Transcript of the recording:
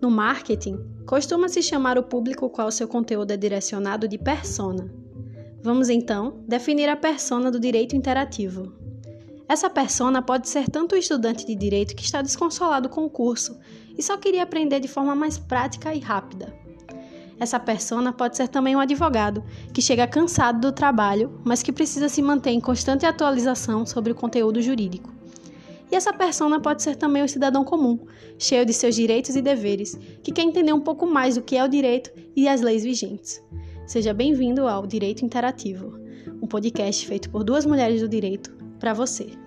No marketing, costuma-se chamar o público qual seu conteúdo é direcionado de persona. Vamos então definir a persona do direito interativo. Essa persona pode ser tanto o estudante de direito que está desconsolado com o curso e só queria aprender de forma mais prática e rápida. Essa persona pode ser também um advogado que chega cansado do trabalho, mas que precisa se manter em constante atualização sobre o conteúdo jurídico. E essa persona pode ser também o cidadão comum, cheio de seus direitos e deveres, que quer entender um pouco mais do que é o direito e as leis vigentes. Seja bem-vindo ao Direito Interativo, um podcast feito por duas mulheres do direito para você.